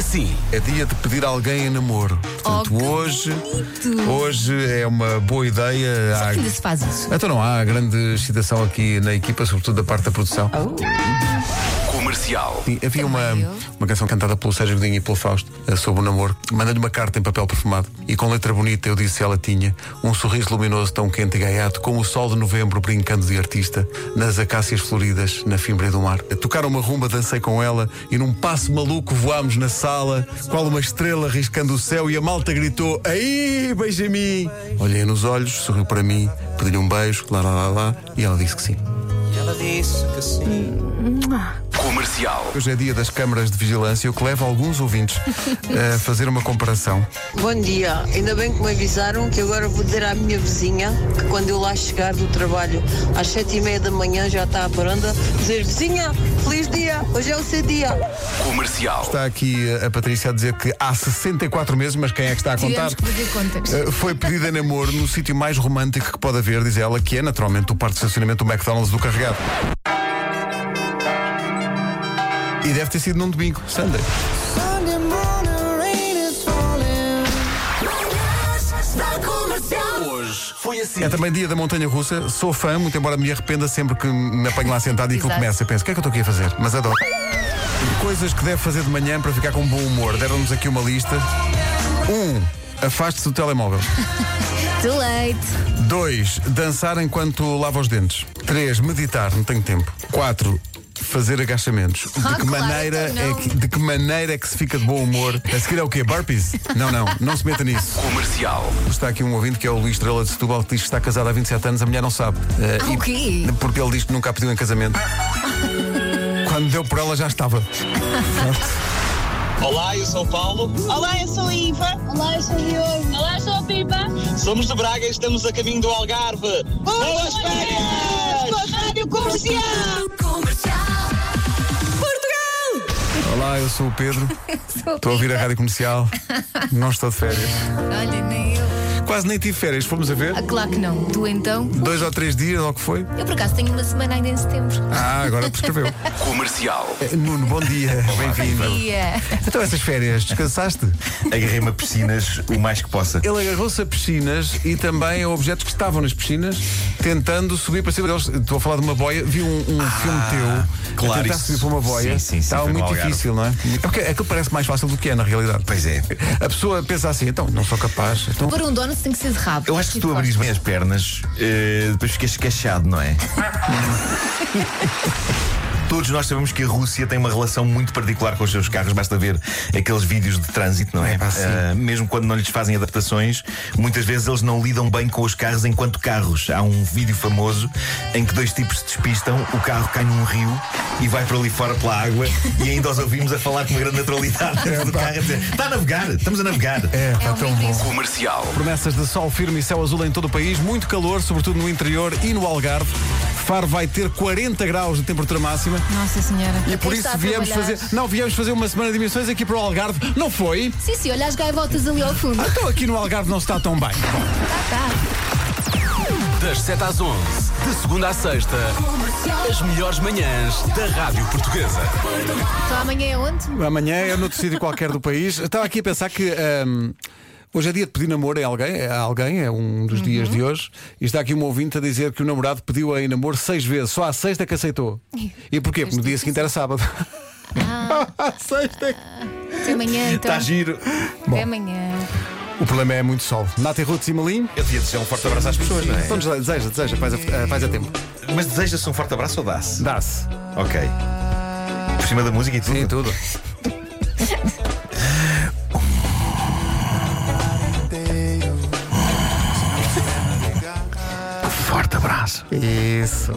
assim. É dia de pedir alguém em namoro. Portanto, Oh, hoje, bonito. hoje é uma boa ideia. Há- que ainda se faz isso? Então não há grande excitação aqui na equipa, sobretudo da parte da produção. Comercial. Sim, havia uma, uma canção cantada pelo Sérgio Godinho e pelo Fausto eh, sobre o namoro. Manda-lhe uma carta em papel perfumado e com letra bonita eu disse ela tinha um sorriso luminoso tão quente e gaiato como o sol de novembro brincando de artista nas acácias floridas na fimbre do mar. Tocaram uma rumba, dancei com ela e num passo maluco voámos na sala, qual uma estrela riscando o céu e a malta gritou aí, beija-me. Olhei nos olhos, sorriu para mim, pedi-lhe um beijo, lá lá lá lá e ela disse que sim. Ela disse que sim. Comercial. Hoje é dia das câmaras de vigilância, o que leva alguns ouvintes a fazer uma comparação. Bom dia, ainda bem que me avisaram que agora vou dizer à minha vizinha que quando eu lá chegar do trabalho às sete e meia da manhã já está a varanda dizer vizinha, feliz dia, hoje é o seu dia. Comercial. Está aqui a Patrícia a dizer que há 64 meses, mas quem é que está a contar? Eh, Foi pedida em namoro no sítio mais romântico que pode haver, diz ela, que é naturalmente o parque de estacionamento do McDonald's do carregado. E deve ter sido num domingo, Sunday. Hoje foi assim. É também dia da montanha russa. Sou fã, muito embora me arrependa sempre que me apanho lá sentado e aquilo Exato. começa. Eu penso, o que é que eu estou aqui a fazer? Mas adoro. Coisas que deve fazer de manhã para ficar com bom humor. Deram-nos aqui uma lista. Um, afaste-se do telemóvel. Too late. 2. Dançar enquanto lava os dentes. 3. Meditar, não tenho tempo. 4. Fazer agachamentos. De Ah, que, claro, maneira então é que, de que maneira é que se fica de bom humor? A seguir é o quê? Burpees? Não, não, não se meta nisso. Comercial. Está aqui um ouvinte que é o Luís Estrela de Setúbal que diz que está casado há 27 anos, a mulher não sabe. Eh, Ah, o quê? Porque ele diz que nunca a pediu em casamento. Quando deu por ela já estava. Olá, eu sou o Paulo, Olá, eu sou a Iva. Olá, eu sou o Diogo. Olá, eu sou a Pipa. somos de Braga e estamos a caminho do Algarve. Boas férias! Com a Rádio Comercial. Eu sou o Pedro. Estou a ouvir a rádio comercial. Não estou de férias. Olha, nem eu. Quase nem tive férias, fomos a ver. Ah, claro que não. Tu então? Dois ou três dias, ou o que foi. Eu por acaso tenho uma semana ainda em setembro. Ah, agora prescreveu. Comercial. Eh, Nuno, bom dia. Bem-vindo. Dia. Então, essas férias, descansaste? Agarrei-me a piscinas o mais que possa. Ele agarrou-se a piscinas e também a objetos que estavam nas piscinas, tentando subir para cima deles. Estou a falar de uma boia, vi um, um filme teu Ah, claro, a tentar isso- subir para uma boia. sim, sim, sim, Estava muito difícil, não é? É porque aquilo parece mais fácil do que é, na realidade. Pois é. A pessoa pensa assim, então, não sou capaz. Então, Para um donuts tem que ser de rabo. Eu acho que se tu Tipo, abris bem as pernas, eh, depois ficas esquachado, não é? Todos nós sabemos que a Rússia tem uma relação muito particular com os seus carros, basta ver aqueles vídeos de trânsito, não é? É, pá. Ah, mesmo quando não lhes fazem adaptações, muitas vezes eles não lidam bem com os carros enquanto carros. Há um vídeo famoso em que dois tipos se despistam, o carro cai num rio e vai para ali fora pela água e ainda os ouvimos a falar com uma grande naturalidade dentro do carro a dizer: está a navegar, estamos a navegar. é, está É um tão bom. Comercial. Promessas de sol firme e céu azul em todo o país, muito calor, sobretudo no interior e no Algarve. Faro vai ter 40 graus de temperatura máxima. Nossa senhora. E por isso viemos fazer. Não, viemos fazer uma semana de emissões aqui para o Algarve. Não foi? Sim, sim, olha as gaivotas ali ao fundo. Então aqui no Algarve não se está tão bem. Tá. Das 7 às 11. De segunda à sexta. As melhores manhãs da Rádio Portuguesa. Então amanhã é onde? Amanhã é noutro sítio qualquer do país. Estava aqui a pensar que ahm, hoje é dia de pedir namoro a alguém, é a alguém, é um dos dias de hoje. E está aqui um ouvinte a dizer que o namorado pediu em namoro seis vezes, só à sexta que aceitou. E porquê? Porque no dia seguinte era sábado. À sexta. Até amanhã então. Está giro. Até amanhã. O problema é muito sol. Nata e Ruth Simalim. Eu devia desejar um forte abraço às pessoas, não é? Então deseja, deseja, faz a, faz a tempo. Mas deseja-se um forte abraço ou dá-se? Dá-se. Ok. Por cima da música e tudo? Sim, tudo. Isso.